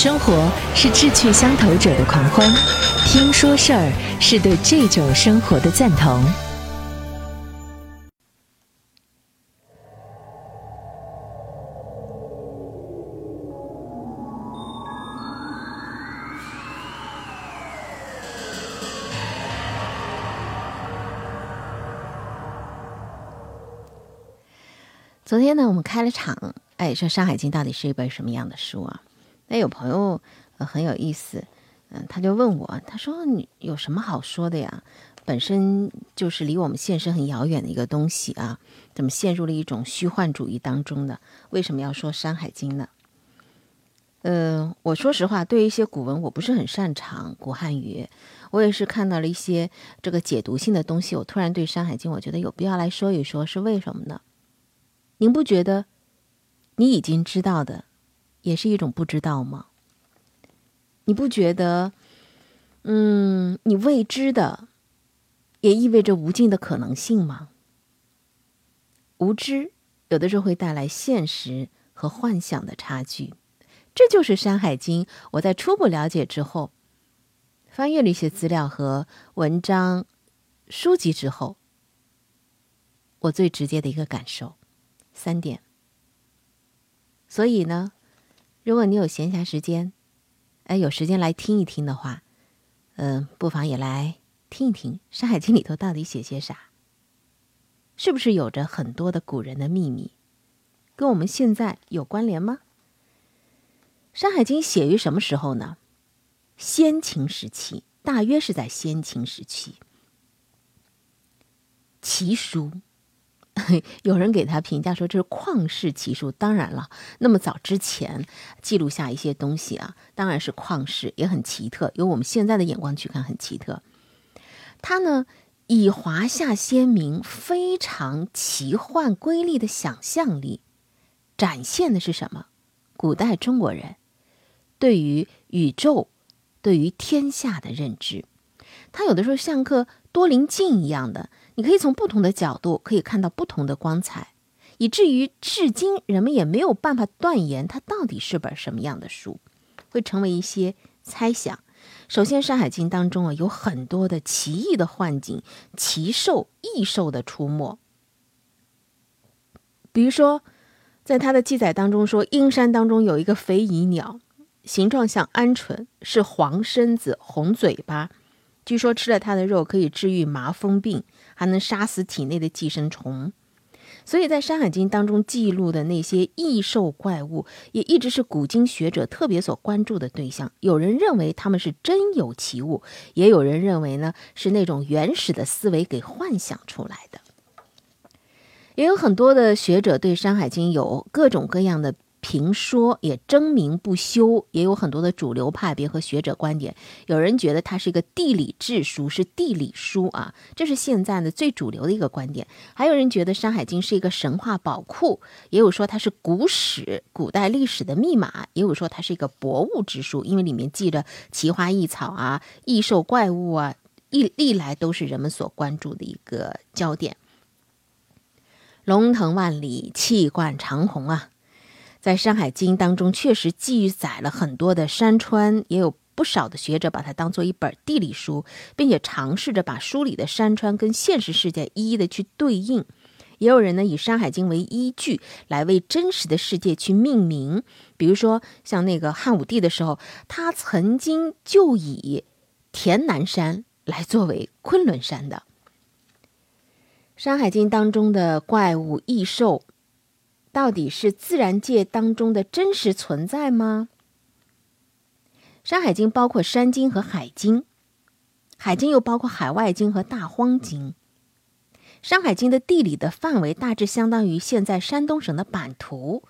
生活是志趣相投者的狂欢，听说事儿是对这种生活的赞同。昨天呢，我们开了场，哎，说《山海经》到底是一本什么样的书啊？那有朋友呃很有意思，嗯，他就问我，他说你有什么好说的呀？本身就是离我们现实很遥远的一个东西啊，怎么陷入了一种虚幻主义当中呢？为什么要说《山海经》呢？呃，我说实话，对于一些古文我不是很擅长，古汉语，我也是看到了一些这个解读性的东西，我突然对《山海经》我觉得有必要来说一说，是为什么呢？您不觉得，你已经知道的，也是一种不知道吗？你不觉得，嗯，你未知的，也意味着无尽的可能性吗？无知有的时候会带来现实和幻想的差距，这就是《山海经》。我在初步了解之后，翻阅了一些资料和文章、书籍之后，我最直接的一个感受。三点。所以呢，如果你有闲暇时间，哎，有时间来听一听的话，嗯，不妨也来听一听《山海经》里头到底写些啥，是不是有着很多的古人的秘密，跟我们现在有关联吗？《山海经》写于什么时候呢？先秦时期，大约是在先秦时期。奇书。有人给他评价说这是旷世奇书。当然了，那么早之前记录下一些东西啊，当然是旷世，也很奇特。由我们现在的眼光去看，很奇特。他呢，以华夏先民非常奇幻瑰丽的想象力，展现的是什么？古代中国人对于宇宙、对于天下的认知。他有的时候像个多灵镜一样的。你可以从不同的角度可以看到不同的光彩，以至于至今人们也没有办法断言它到底是本什么样的书，会成为一些猜想。首先，《山海经》当中啊有很多的奇异的幻景、奇兽、异兽的出没。比如说，在他的记载当中说，阴山当中有一个肥蚁鸟，形状像鹌鹑，是黄身子、红嘴巴，据说吃了它的肉可以治愈麻风病。还能杀死体内的寄生虫，所以在《山海经》当中记录的那些异兽怪物，也一直是古今学者特别所关注的对象。有人认为他们是真有其物，也有人认为呢是那种原始的思维给幻想出来的。也有很多的学者对《山海经》有各种各样的。评说也争鸣不休，也有很多的主流派别和学者观点。有人觉得它是一个地理志书，是地理书啊，这是现在的最主流的一个观点。还有人觉得《山海经》是一个神话宝库，也有说它是古史、古代历史的密码，也有说它是一个博物之书，因为里面记着奇花异草啊、异兽怪物啊，历历来都是人们所关注的一个焦点。龙腾万里，气贯长虹啊！在《山海经》当中，确实记载了很多的山川，也有不少的学者把它当做一本地理书，并且尝试着把书里的山川跟现实世界一一的去对应。也有人呢以《山海经》为依据来为真实的世界去命名，比如说像那个汉武帝的时候，他曾经就以田南山来作为昆仑山的。《山海经》当中的怪物异兽。到底是自然界当中的真实存在吗？《山海经》包括山经和海经，海经又包括海外经和大荒经。《山海经》的地理的范围大致相当于现在山东省的版图，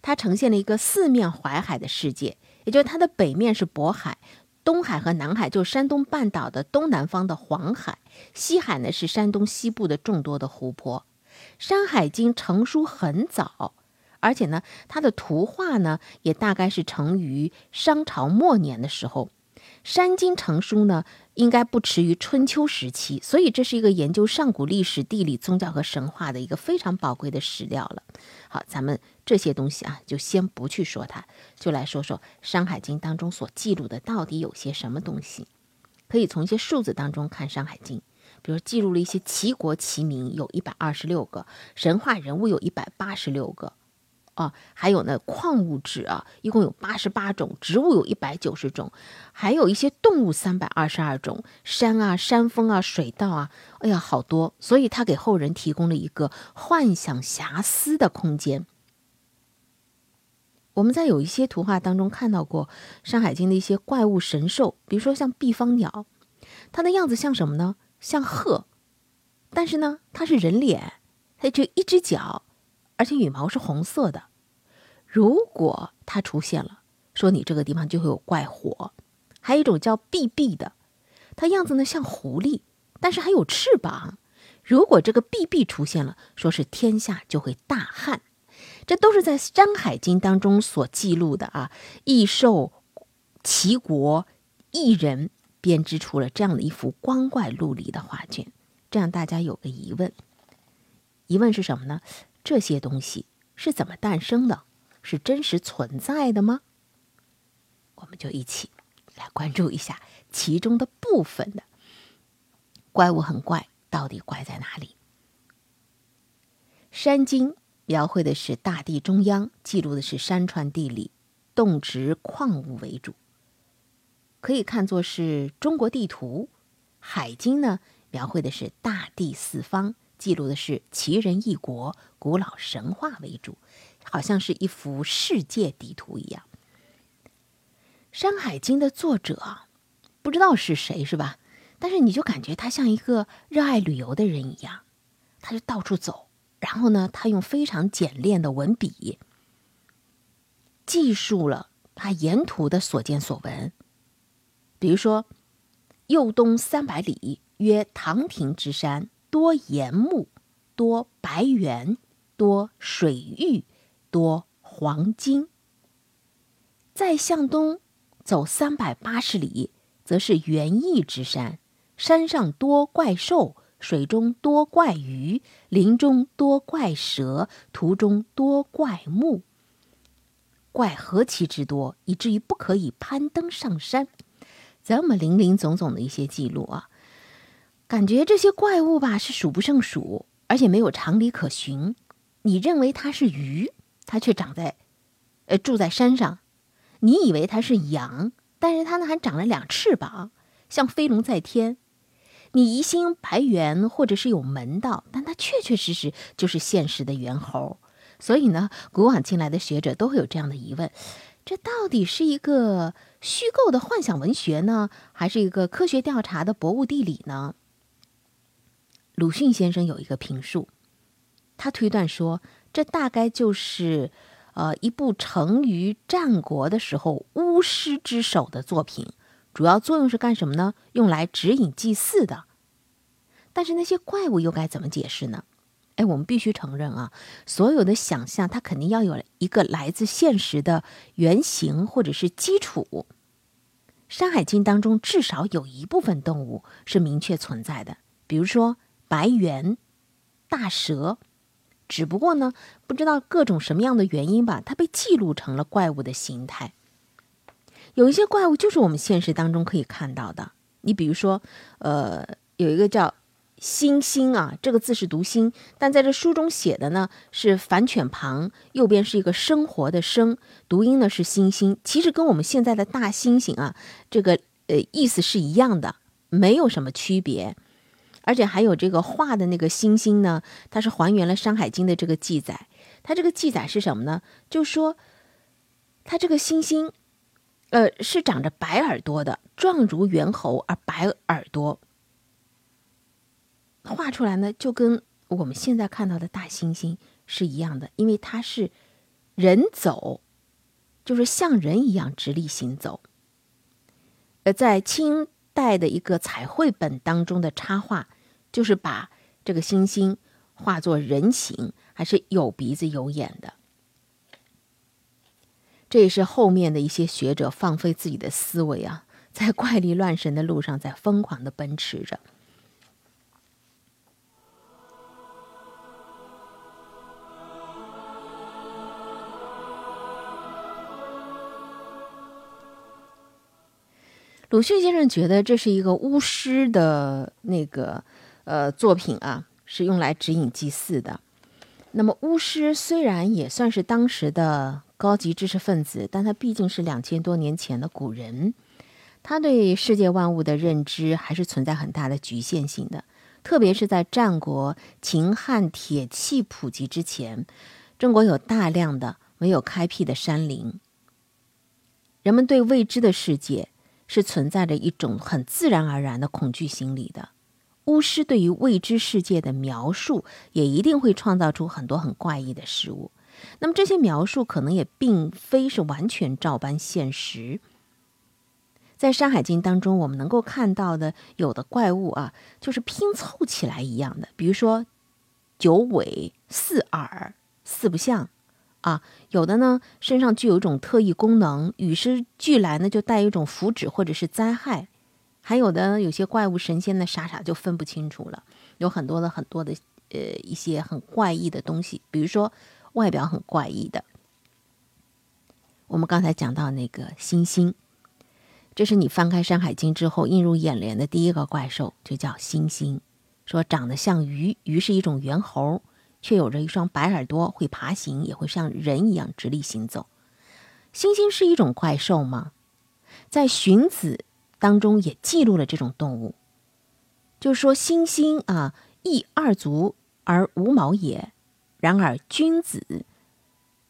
它呈现了一个四面环海的世界，也就是它的北面是渤海，东海和南海就是山东半岛的东南方的黄海，西海呢是山东西部的众多的湖泊。《山海经》成书很早，而且呢，它的图画呢也大概是成于商朝末年的时候。《山经成书呢，应该不迟于春秋时期，所以这是一个研究上古历史、地理、宗教和神话的一个非常宝贵的史料了。好，咱们这些东西啊，就先不去说它，就来说说《山海经》当中所记录的到底有些什么东西。可以从一些数字当中看《山海经》，比如记录了一些齐国齐名有一百二十六个，神话人物有一百八十六个。啊，还有呢，矿物质啊，一共有八十八种，植物有一百九十种，还有一些动物三百二十二种，山啊、山峰啊、水稻啊，哎呀，好多，所以他给后人提供了一个幻想遐思的空间。我们在有一些图画当中看到过《山海经》的一些怪物神兽，比如说像毕方鸟，它的样子像什么呢？像鹤，但是呢，它是人脸，它就一只脚。而且羽毛是红色的，如果它出现了，说你这个地方就会有怪火。还有一种叫毕毕的，它样子呢像狐狸，但是还有翅膀。如果这个毕毕出现了，说是天下就会大旱。这都是在《山海经》当中所记录的啊。异兽、齐国异人编织出了这样的一幅光怪陆离的画卷，这样大家有个疑问，疑问是什么呢？这些东西是怎么诞生的？是真实存在的吗？我们就一起来关注一下其中的部分的怪物。很怪，到底怪在哪里？《山经》描绘的是大地中央，记录的是山川地理、动植矿物为主，可以看作是中国地图。《海经》呢，描绘的是大地四方。记录的是奇人异国、古老神话为主，好像是一幅世界地图一样。《山海经》的作者不知道是谁，是吧？但是你就感觉他像一个热爱旅游的人一样，他就到处走，然后呢，他用非常简练的文笔记述了他沿途的所见所闻。比如说，右东三百里，曰唐庭之山。多岩木，多白猿，多水玉，多黄金。再向东走三百八十里，则是园艺之山。山上多怪兽，水中多怪鱼，林中多怪蛇，途中多怪木。怪何其之多，以至于不可以攀登上山。这么林林总总的一些记录啊。感觉这些怪物吧是数不胜数，而且没有常理可循。你认为它是鱼，它却长在，呃，住在山上；你以为它是羊，但是它呢还长了两翅膀，像飞龙在天。你疑心白猿或者是有门道，但它确确实实就是现实的猿猴。所以呢，古往今来的学者都会有这样的疑问：这到底是一个虚构的幻想文学呢，还是一个科学调查的博物地理呢？鲁迅先生有一个评述，他推断说，这大概就是，呃，一部成于战国的时候巫师之手的作品，主要作用是干什么呢？用来指引祭祀的。但是那些怪物又该怎么解释呢？哎，我们必须承认啊，所有的想象它肯定要有一个来自现实的原型或者是基础。《山海经》当中至少有一部分动物是明确存在的，比如说。白猿、大蛇，只不过呢，不知道各种什么样的原因吧，它被记录成了怪物的形态。有一些怪物就是我们现实当中可以看到的。你比如说，呃，有一个叫“星星”啊，这个字是读“星”，但在这书中写的呢是反犬旁，右边是一个生活的“生”，读音呢是“星星”。其实跟我们现在的大猩猩啊，这个呃意思是一样的，没有什么区别。而且还有这个画的那个星星呢，它是还原了《山海经》的这个记载。它这个记载是什么呢？就说它这个星星，呃，是长着白耳朵的，状如猿猴而白耳朵，画出来呢就跟我们现在看到的大猩猩是一样的，因为它是人走，就是像人一样直立行走。呃，在清代的一个彩绘本当中的插画。就是把这个猩猩化作人形，还是有鼻子有眼的。这也是后面的一些学者放飞自己的思维啊，在怪力乱神的路上在疯狂的奔驰着。鲁迅先生觉得这是一个巫师的那个呃作品啊，是用来指引祭祀的。那么巫师虽然也算是当时的高级知识分子，但他毕竟是两千多年前的古人，他对世界万物的认知还是存在很大的局限性的。特别是在战国秦汉铁器普及之前，中国有大量的没有开辟的山林，人们对未知的世界。是存在着一种很自然而然的恐惧心理的。巫师对于未知世界的描述，也一定会创造出很多很怪异的事物。那么这些描述可能也并非是完全照搬现实。在《山海经》当中，我们能够看到的有的怪物啊，就是拼凑起来一样的，比如说九尾、四耳、四不像。啊，有的呢，身上具有一种特异功能，与生俱来呢，就带一种福祉或者是灾害；还有的有些怪物神仙呢，傻傻就分不清楚了。有很多的很多的呃一些很怪异的东西，比如说外表很怪异的。我们刚才讲到那个星猩，这是你翻开《山海经》之后映入眼帘的第一个怪兽，就叫星猩，说长得像鱼，鱼是一种猿猴。却有着一双白耳朵，会爬行，也会像人一样直立行走。猩猩是一种怪兽吗？在《荀子》当中也记录了这种动物，就是说猩猩啊，一二足而无毛也。然而君子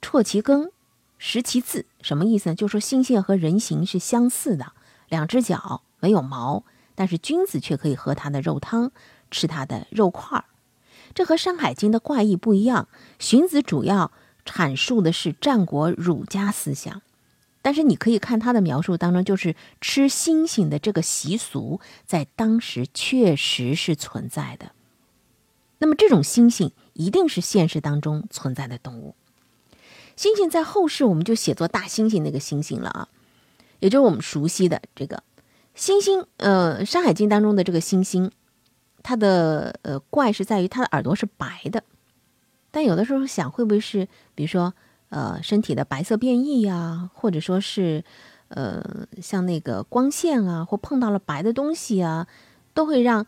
辍其羹，食其刺，什么意思呢？就是说猩猩和人形是相似的，两只脚没有毛，但是君子却可以喝它的肉汤，吃它的肉块儿。这和《山海经》的怪异不一样。荀子主要阐述的是战国儒家思想，但是你可以看他的描述当中，就是吃猩猩的这个习俗在当时确实是存在的。那么这种猩猩一定是现实当中存在的动物。猩猩在后世我们就写作大猩猩那个猩猩了啊，也就是我们熟悉的这个猩猩。呃，《山海经》当中的这个猩猩。它的呃怪是在于它的耳朵是白的，但有的时候想会不会是比如说呃身体的白色变异呀，或者说是呃像那个光线啊，或碰到了白的东西啊，都会让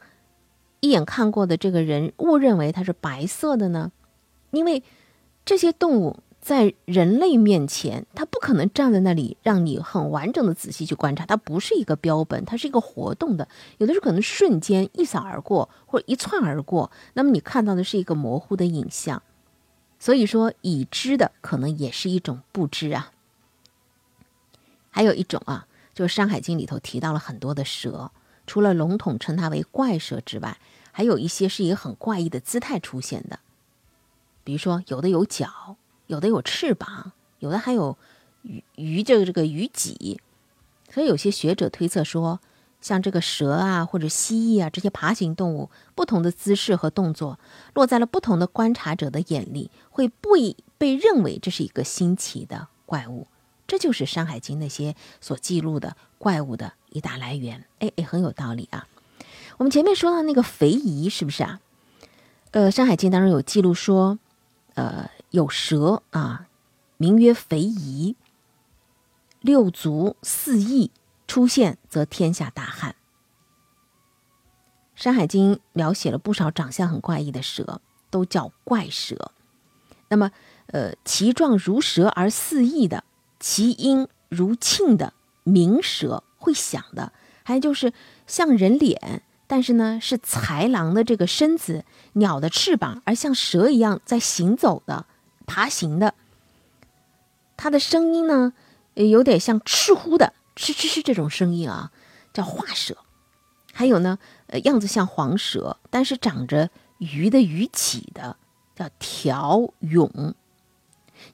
一眼看过的这个人误认为它是白色的呢？因为这些动物。在人类面前，它不可能站在那里让你很完整的仔细去观察。它不是一个标本，它是一个活动的。有的时候可能瞬间一扫而过，或者一窜而过，那么你看到的是一个模糊的影像。所以说，已知的可能也是一种不知啊。还有一种啊，就是《山海经》里头提到了很多的蛇，除了笼统称它为怪蛇之外，还有一些是以很怪异的姿态出现的，比如说有的有角。有的有翅膀，有的还有鱼鱼这个这个鱼脊，所以有些学者推测说，像这个蛇啊或者蜥蜴啊这些爬行动物，不同的姿势和动作落在了不同的观察者的眼里，会不以被认为这是一个新奇的怪物。这就是《山海经》那些所记录的怪物的一大来源。哎哎，很有道理啊。我们前面说到那个肥夷，是不是啊？呃，《山海经》当中有记录说，呃。有蛇啊，名曰肥夷，六足四翼出现，则天下大旱。《山海经》描写了不少长相很怪异的蛇，都叫怪蛇。那么，呃，其状如蛇而四翼的，其音如磬的鸣蛇，会响的；还有就是像人脸，但是呢是豺狼的这个身子，鸟的翅膀，而像蛇一样在行走的。爬行的，它的声音呢，有点像赤呼的哧哧哧这种声音啊，叫画蛇。还有呢，呃，样子像黄蛇，但是长着鱼的鱼鳍的，叫条蛹。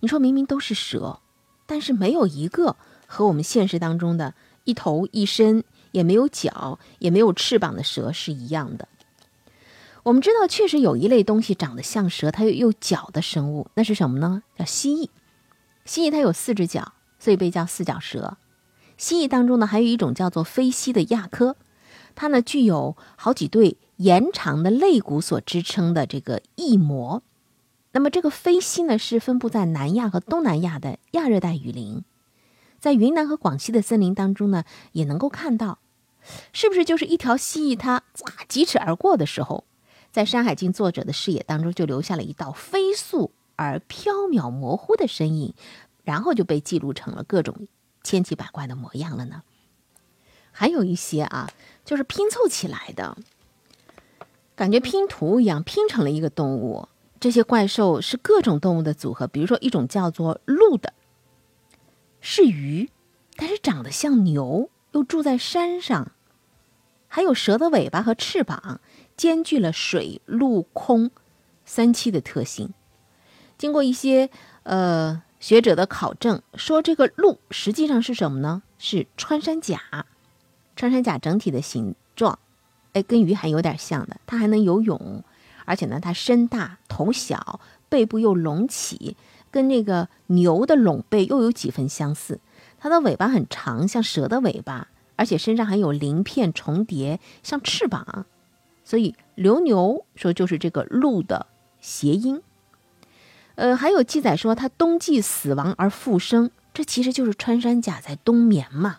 你说明明都是蛇，但是没有一个和我们现实当中的一头一身也没有脚也没有翅膀的蛇是一样的。我们知道，确实有一类东西长得像蛇，它又有脚的生物，那是什么呢？叫蜥蜴。蜥蜴它有四只脚，所以被叫四脚蛇。蜥蜴当中呢，还有一种叫做飞蜥的亚科，它呢具有好几对延长的肋骨所支撑的这个翼膜。那么这个飞蜥呢，是分布在南亚和东南亚的亚热带雨林，在云南和广西的森林当中呢，也能够看到。是不是就是一条蜥蜴？它哇疾驰而过的时候，在《山海经》作者的视野当中，就留下了一道飞速而飘渺模糊的身影，然后就被记录成了各种千奇百怪的模样了呢？还有一些啊，就是拼凑起来的，感觉拼图一样拼成了一个动物。这些怪兽是各种动物的组合，比如说一种叫做鹿的，是鱼，但是长得像牛，又住在山上，还有蛇的尾巴和翅膀，兼具了水陆空三栖的特性。经过一些呃学者的考证，说这个鹿实际上是什么呢？是穿山甲。穿山甲整体的形状，哎，跟鱼还有点像的，它还能游泳。而且呢，它身大头小，背部又隆起，跟那个牛的拢背又有几分相似。它的尾巴很长，像蛇的尾巴，而且身上还有鳞片重叠，像翅膀。所以流牛说就是这个鹿的谐音。呃，还有记载说它冬季死亡而复生，这其实就是穿山甲在冬眠嘛。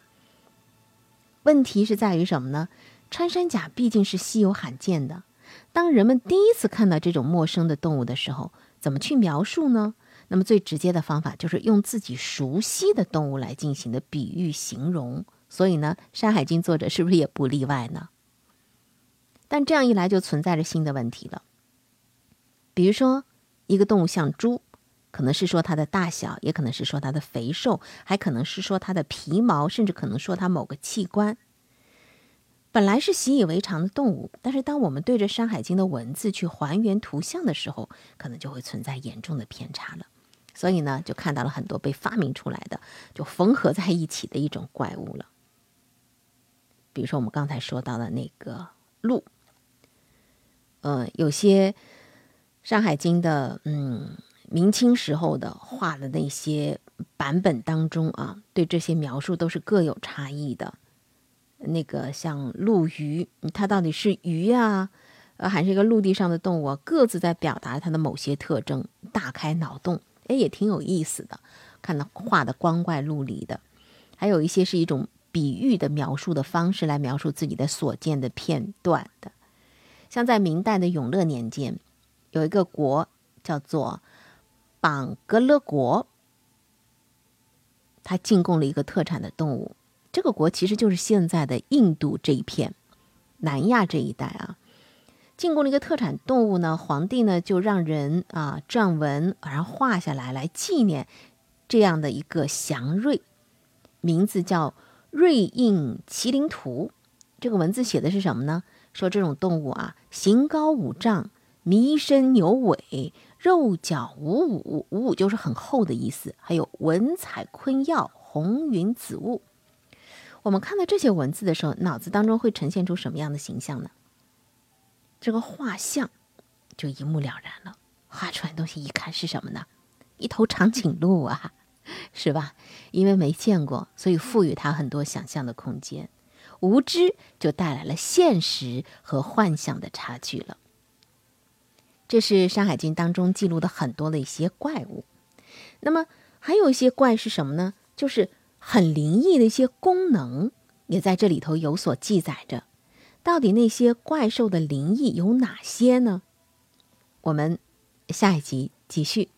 问题是在于什么呢？穿山甲毕竟是稀有罕见的。当人们第一次看到这种陌生的动物的时候，怎么去描述呢？那么最直接的方法就是用自己熟悉的动物来进行的比喻形容。所以呢，《山海经》作者是不是也不例外呢？但这样一来就存在着新的问题了。比如说，一个动物像猪，可能是说它的大小，也可能是说它的肥瘦，还可能是说它的皮毛，甚至可能说它某个器官。本来是习以为常的动物，但是当我们对着《山海经》的文字去还原图像的时候，可能就会存在严重的偏差了。所以呢，就看到了很多被发明出来的、就缝合在一起的一种怪物了。比如说我们刚才说到的那个鹿，呃，有些《山海经》的嗯明清时候的画的那些版本当中啊，对这些描述都是各有差异的。那个像陆鱼，它到底是鱼呀，呃，还是一个陆地上的动物？啊各自在表达它的某些特征，大开脑洞，哎，也挺有意思的。看到画的光怪陆离的，还有一些是一种比喻的描述的方式来描述自己的所见的片段的。像在明代的永乐年间，有一个国叫做榜格勒国，他进贡了一个特产的动物。这个国其实就是现在的印度这一片，南亚这一带啊，进贡了一个特产动物呢，皇帝呢就让人啊撰文，然后画下来来纪念这样的一个祥瑞，名字叫《瑞印麒麟图》。这个文字写的是什么呢？说这种动物啊，形高五丈，弥身牛尾，肉脚五五，五五就是很厚的意思，还有文采坤耀，红云紫雾。我们看到这些文字的时候，脑子当中会呈现出什么样的形象呢？这个画像就一目了然了。画出来东西一看是什么呢？一头长颈鹿啊，是吧？因为没见过，所以赋予它很多想象的空间。无知就带来了现实和幻想的差距了。这是《山海经》当中记录的很多的一些怪物。那么还有一些怪是什么呢？就是。很灵异的一些功能也在这里头有所记载着。到底那些怪兽的灵异有哪些呢？我们下一集继续。